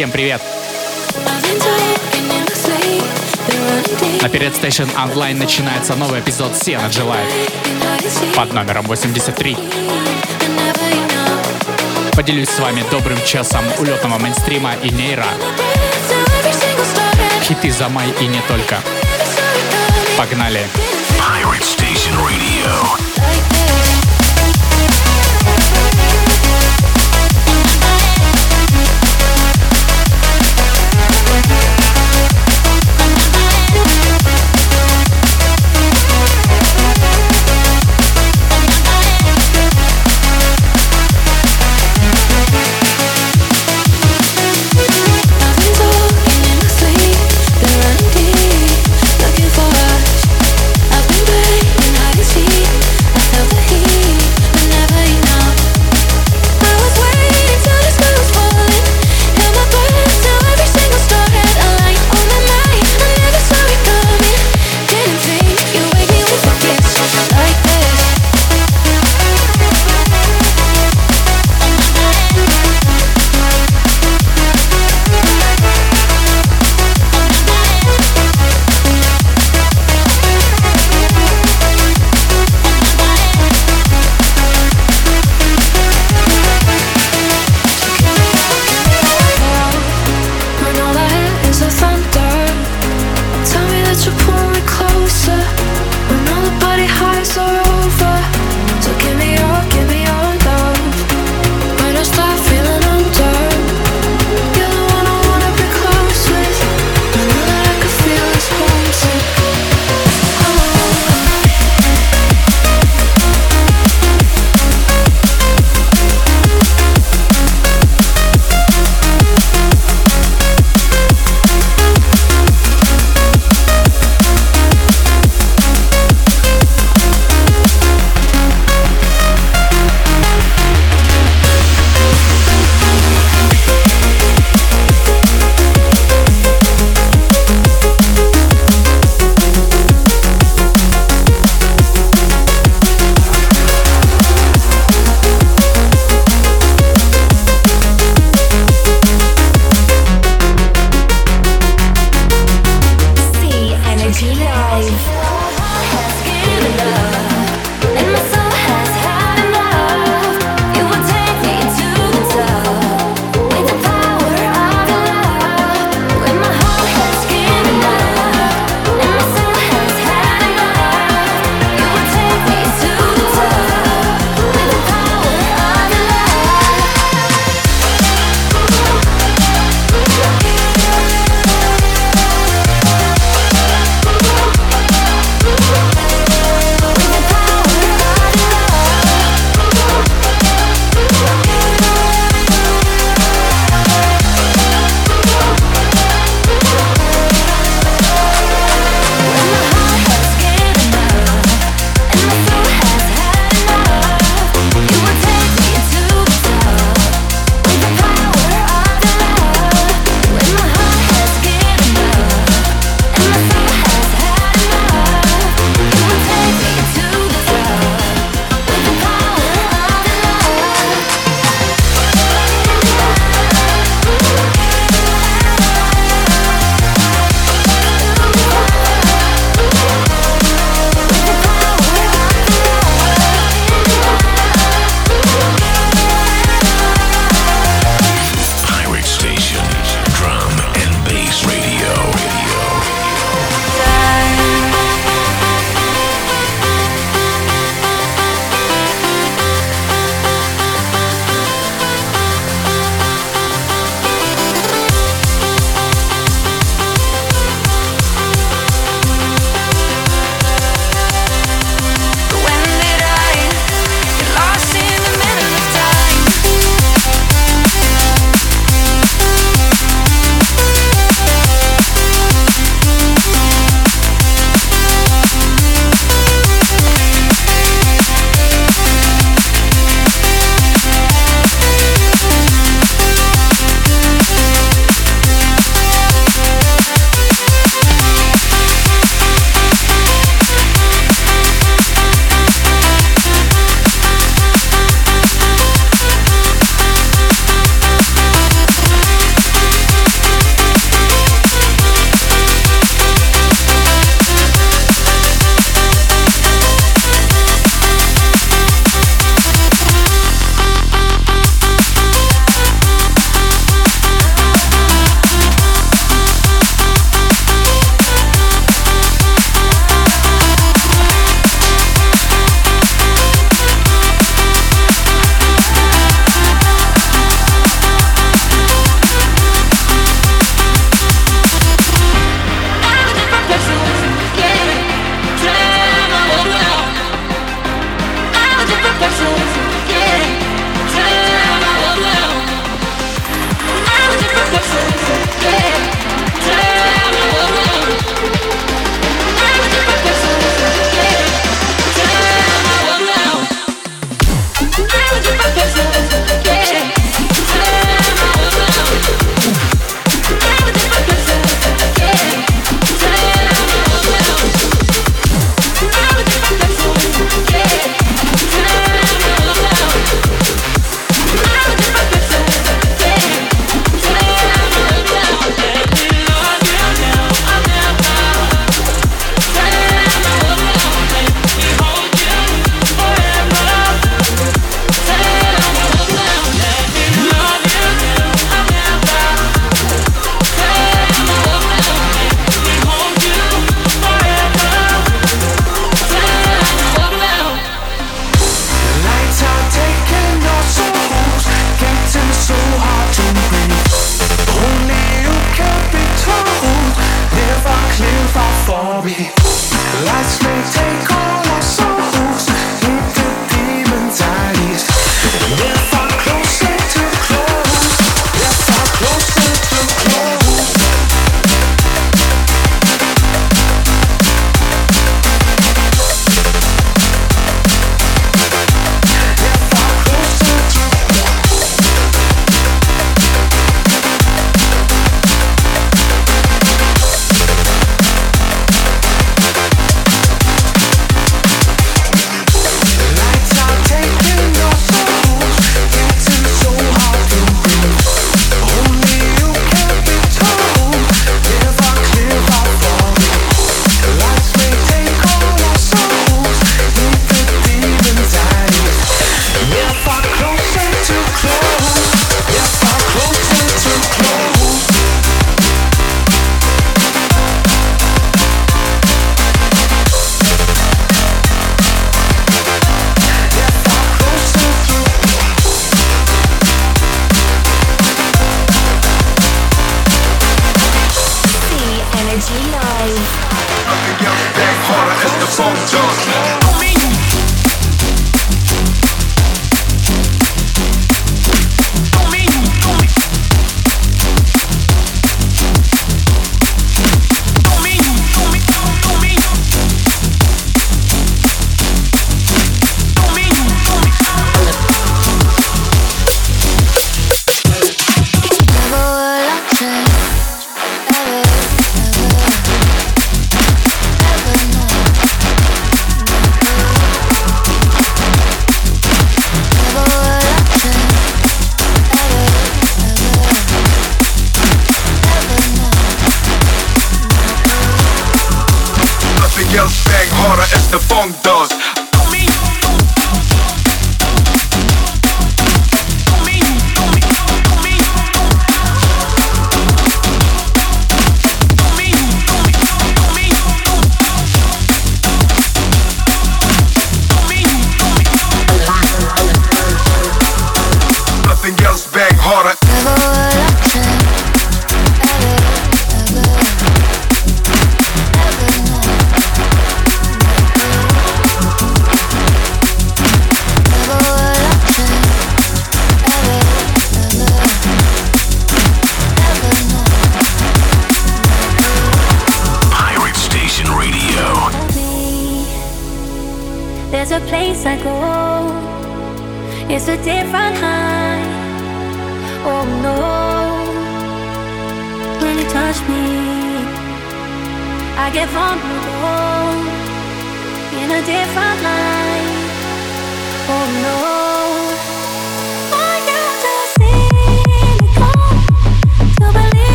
Всем привет! На Перед Station Online начинается новый эпизод Energy Live под номером 83. Поделюсь с вами добрым часом улетного мейнстрима и нейра. Хиты за май и не только. Погнали! Pirate Station Radio.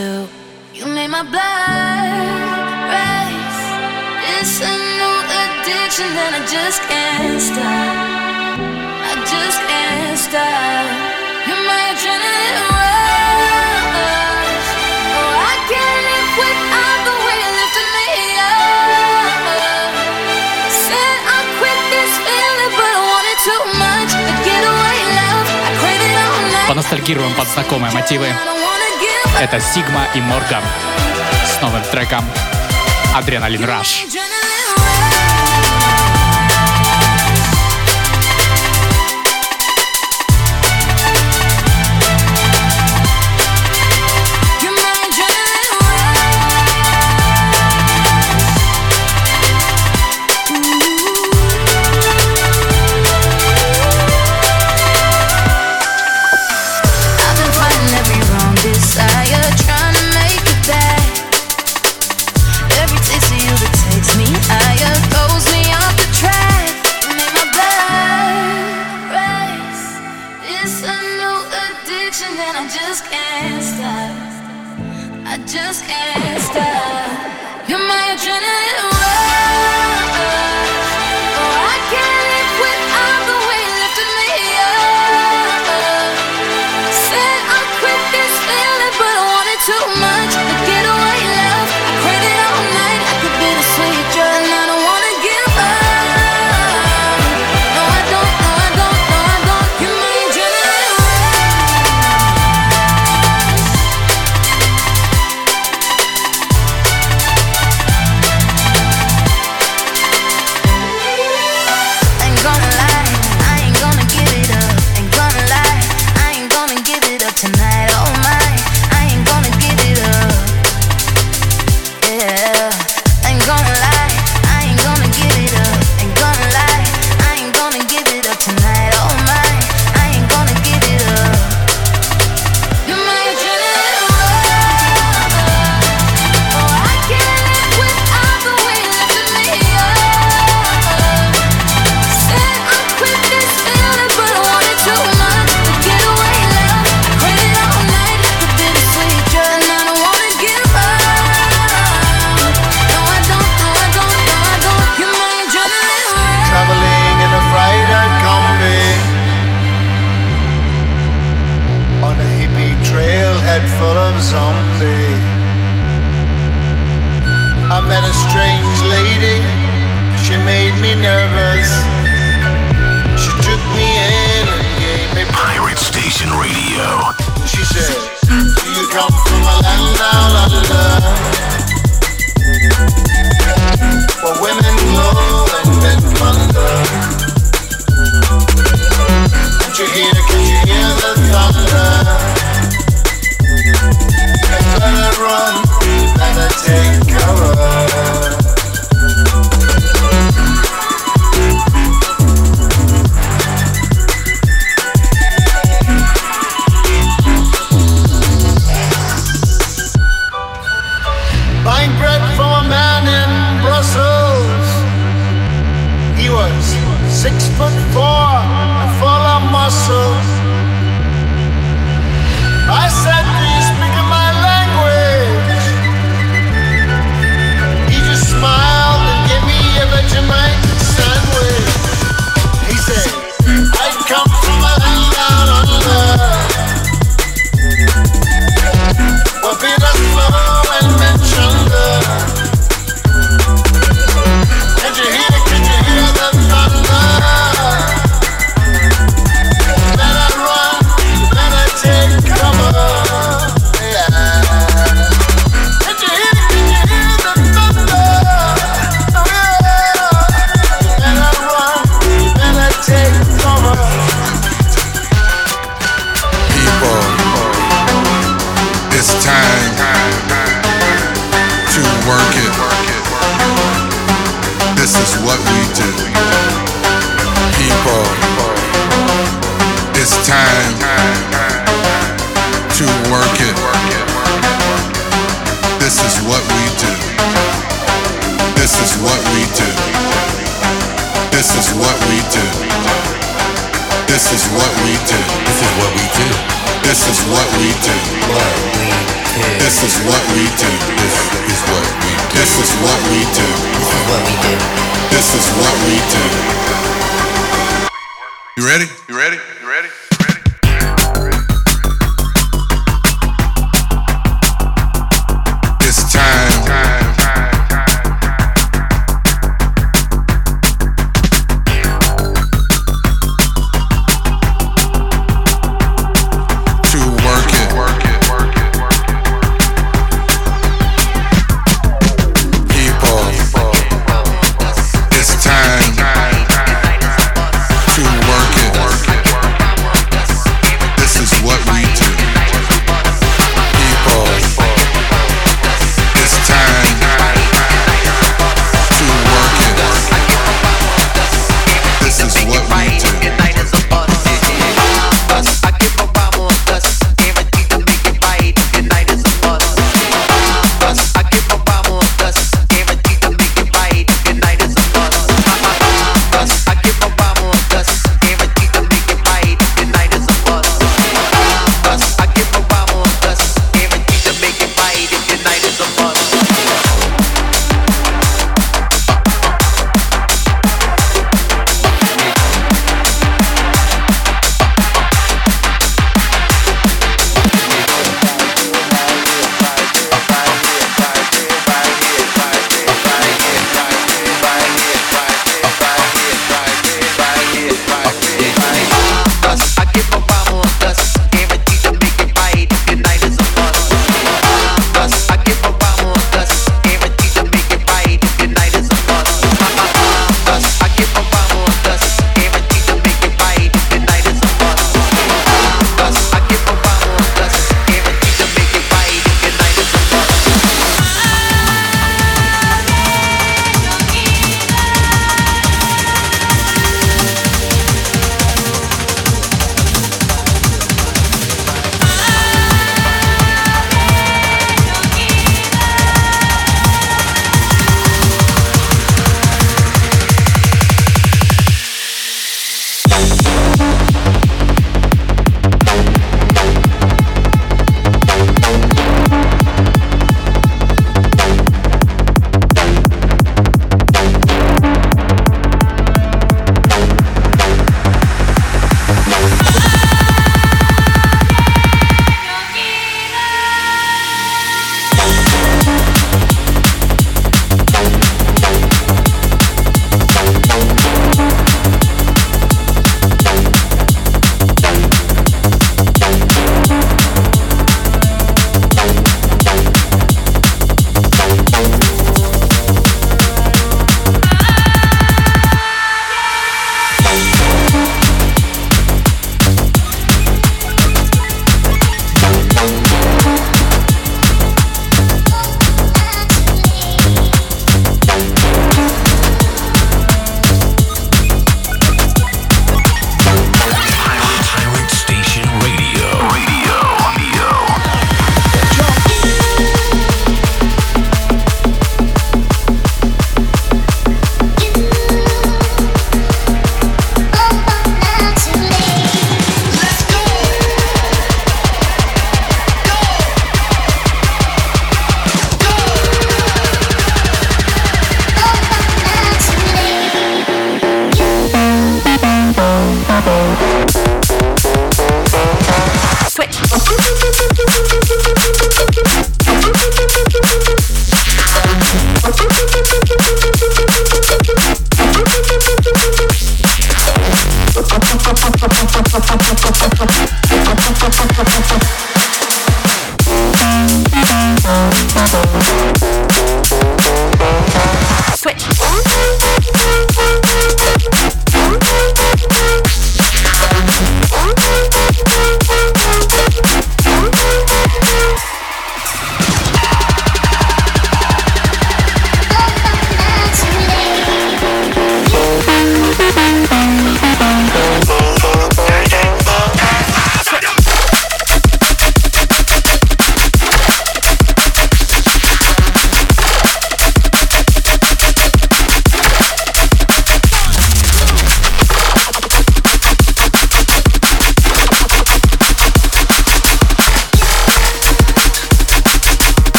you. You made my blood race. It's a new addiction that I just can't stop. I just can't stop. You're my adrenaline rush. Oh, I can't live without the way you're lifting me up. Said I quit this feeling, but I wanted too much. But get away, love. I crave it all night. Поностальгируем под знакомые мотивы. Это Сигма и Морган с новым треком «Адреналин Раш». Адреналин Раш.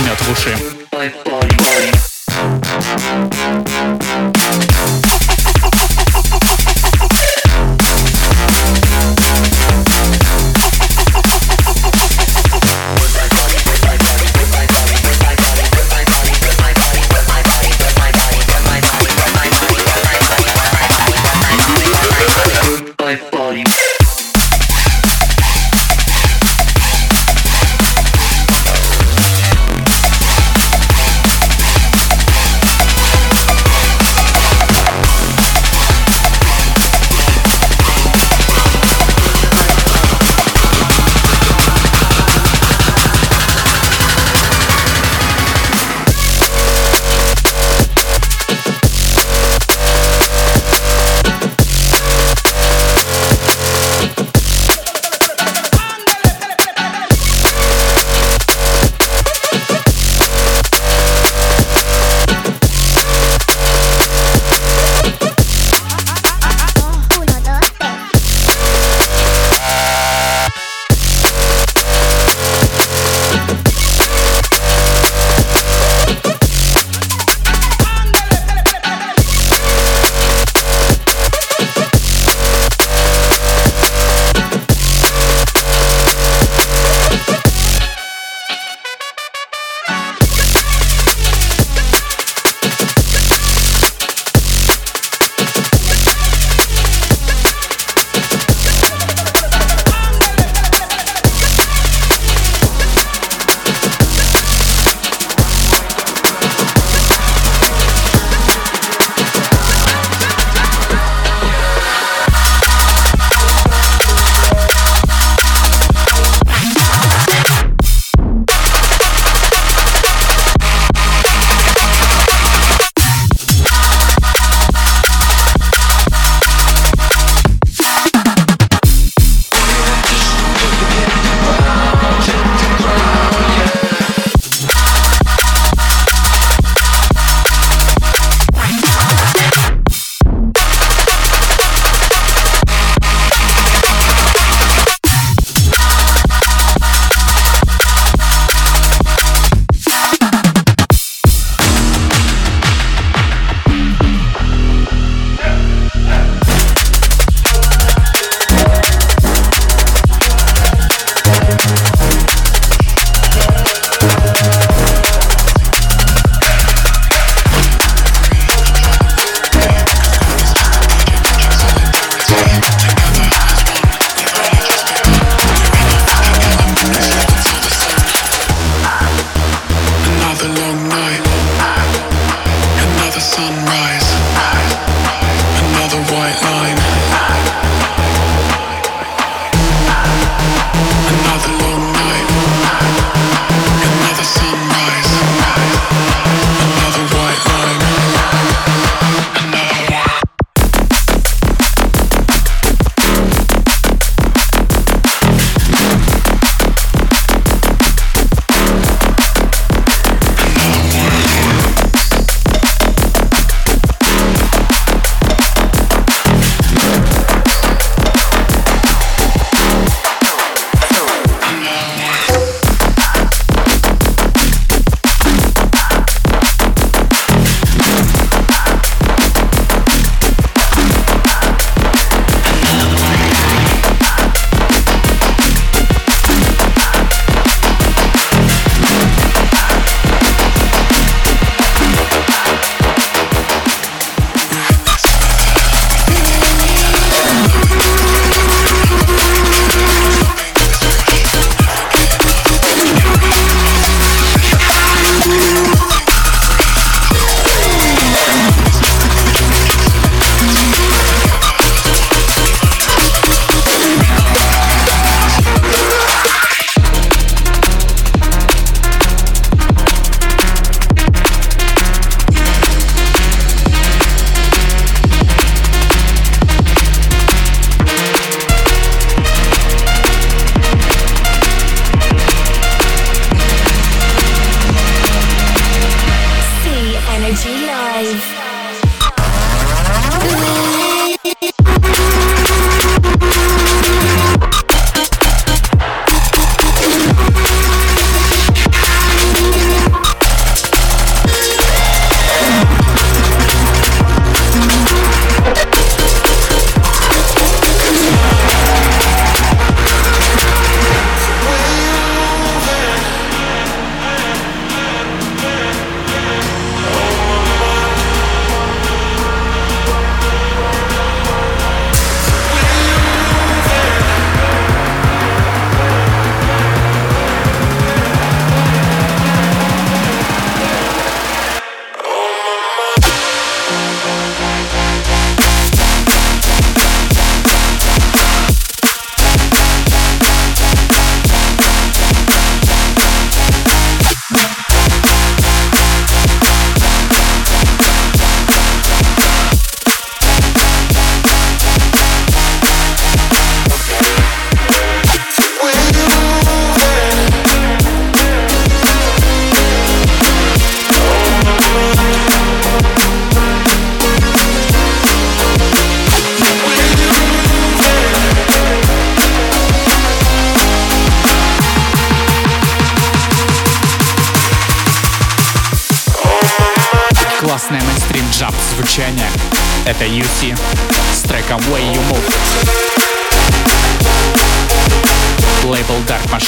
Мед в уши.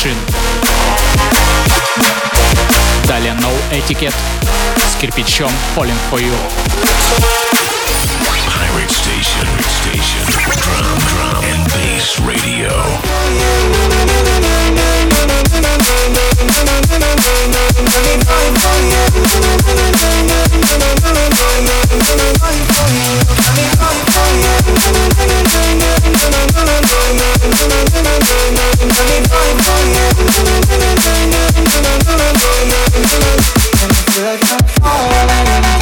Machine. Далее No Etiquette с кирпичом Falling For You. Pirate Station, Station, Drum, Drum and Bass Radio. like I'm falling.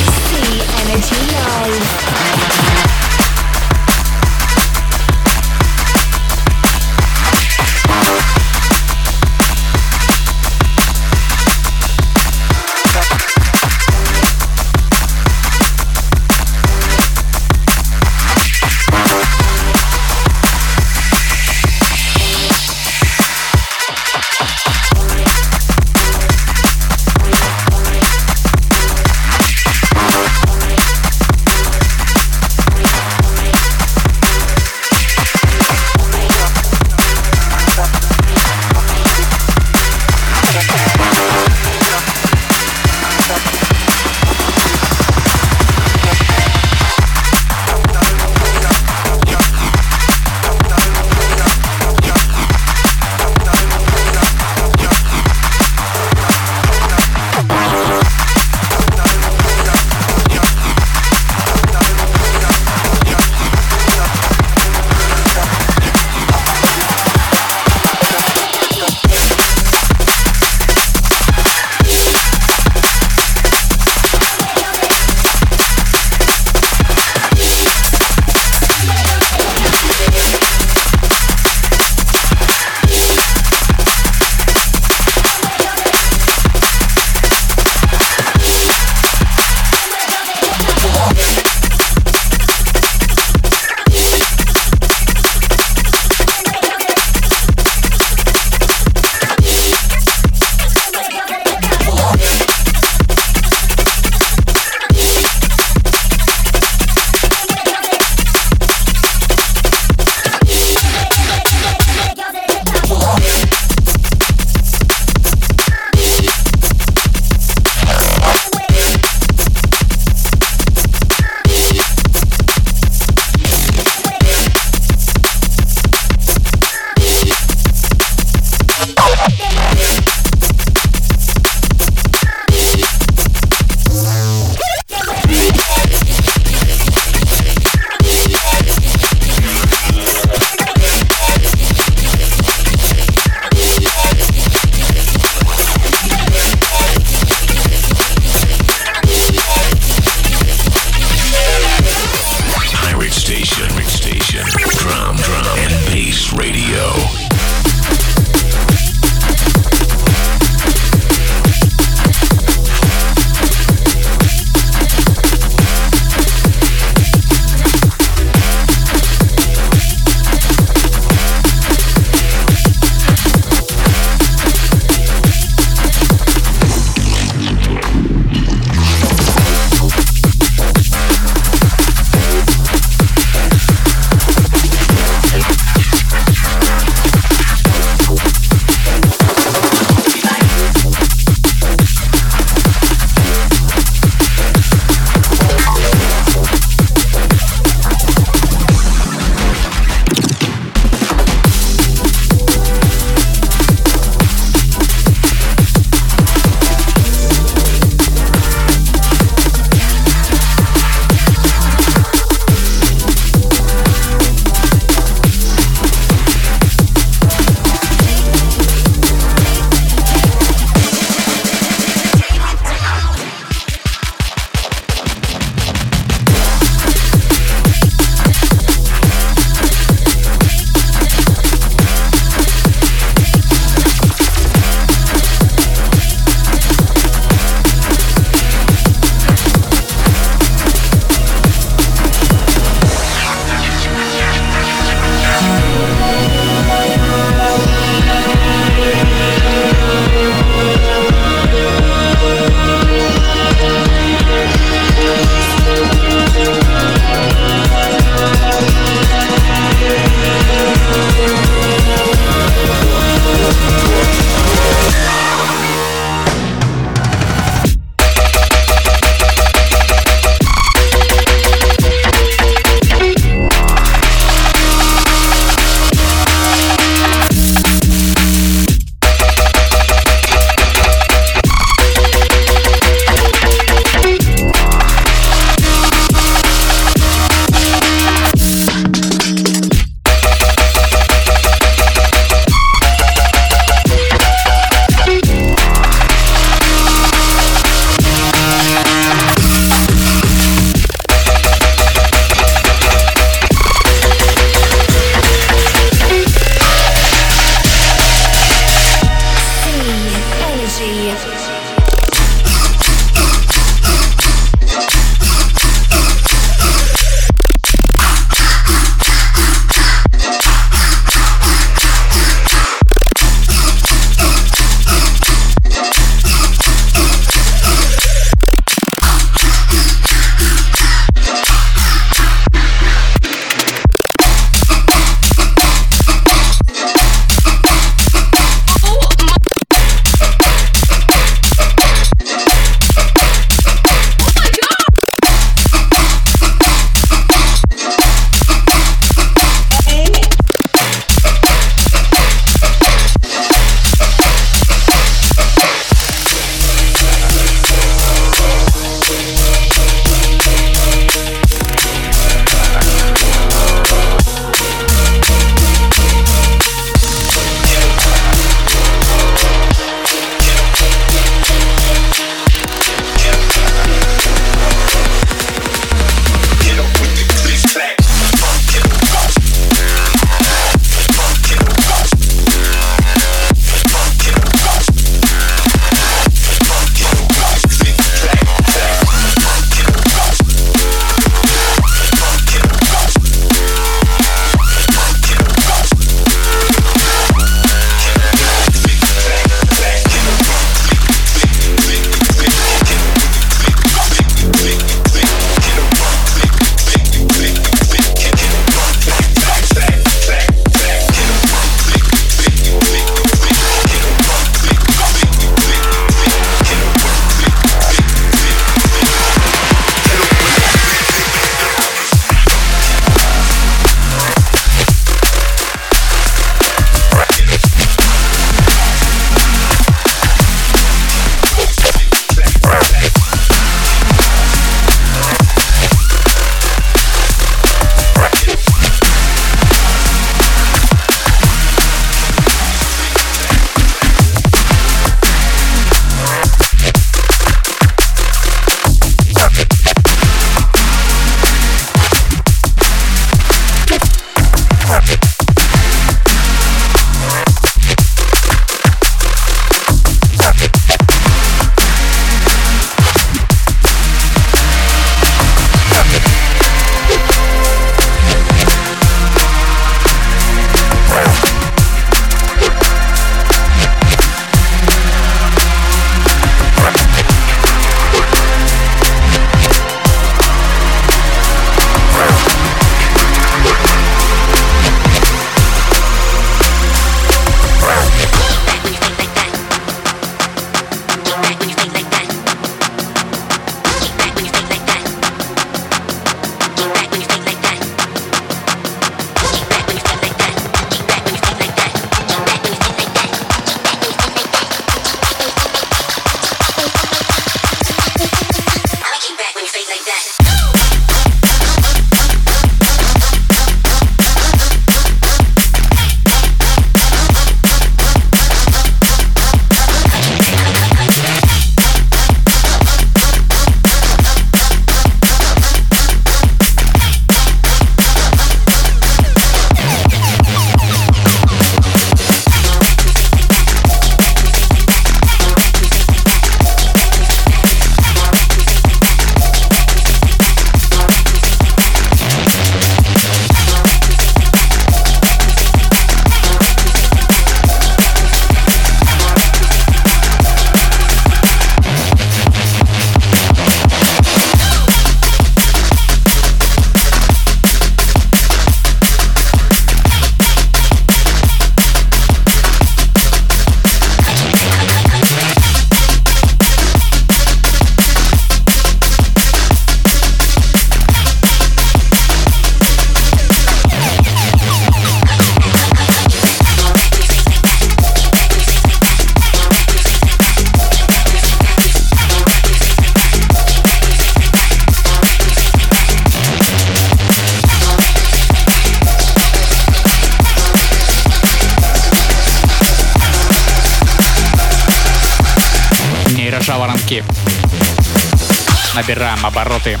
Набираем обороты.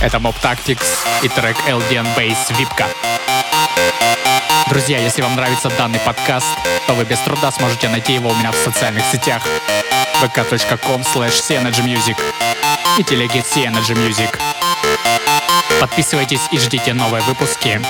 Это Mob Tactics и трек LDN Bass Випка. Друзья, если вам нравится данный подкаст, то вы без труда сможете найти его у меня в социальных сетях vk.com slash music и телеге Music. Подписывайтесь и ждите новые выпуски.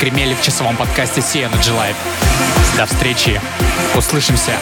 Отгремели в часовом подкасте Sea Energy Live. До встречи. Услышимся.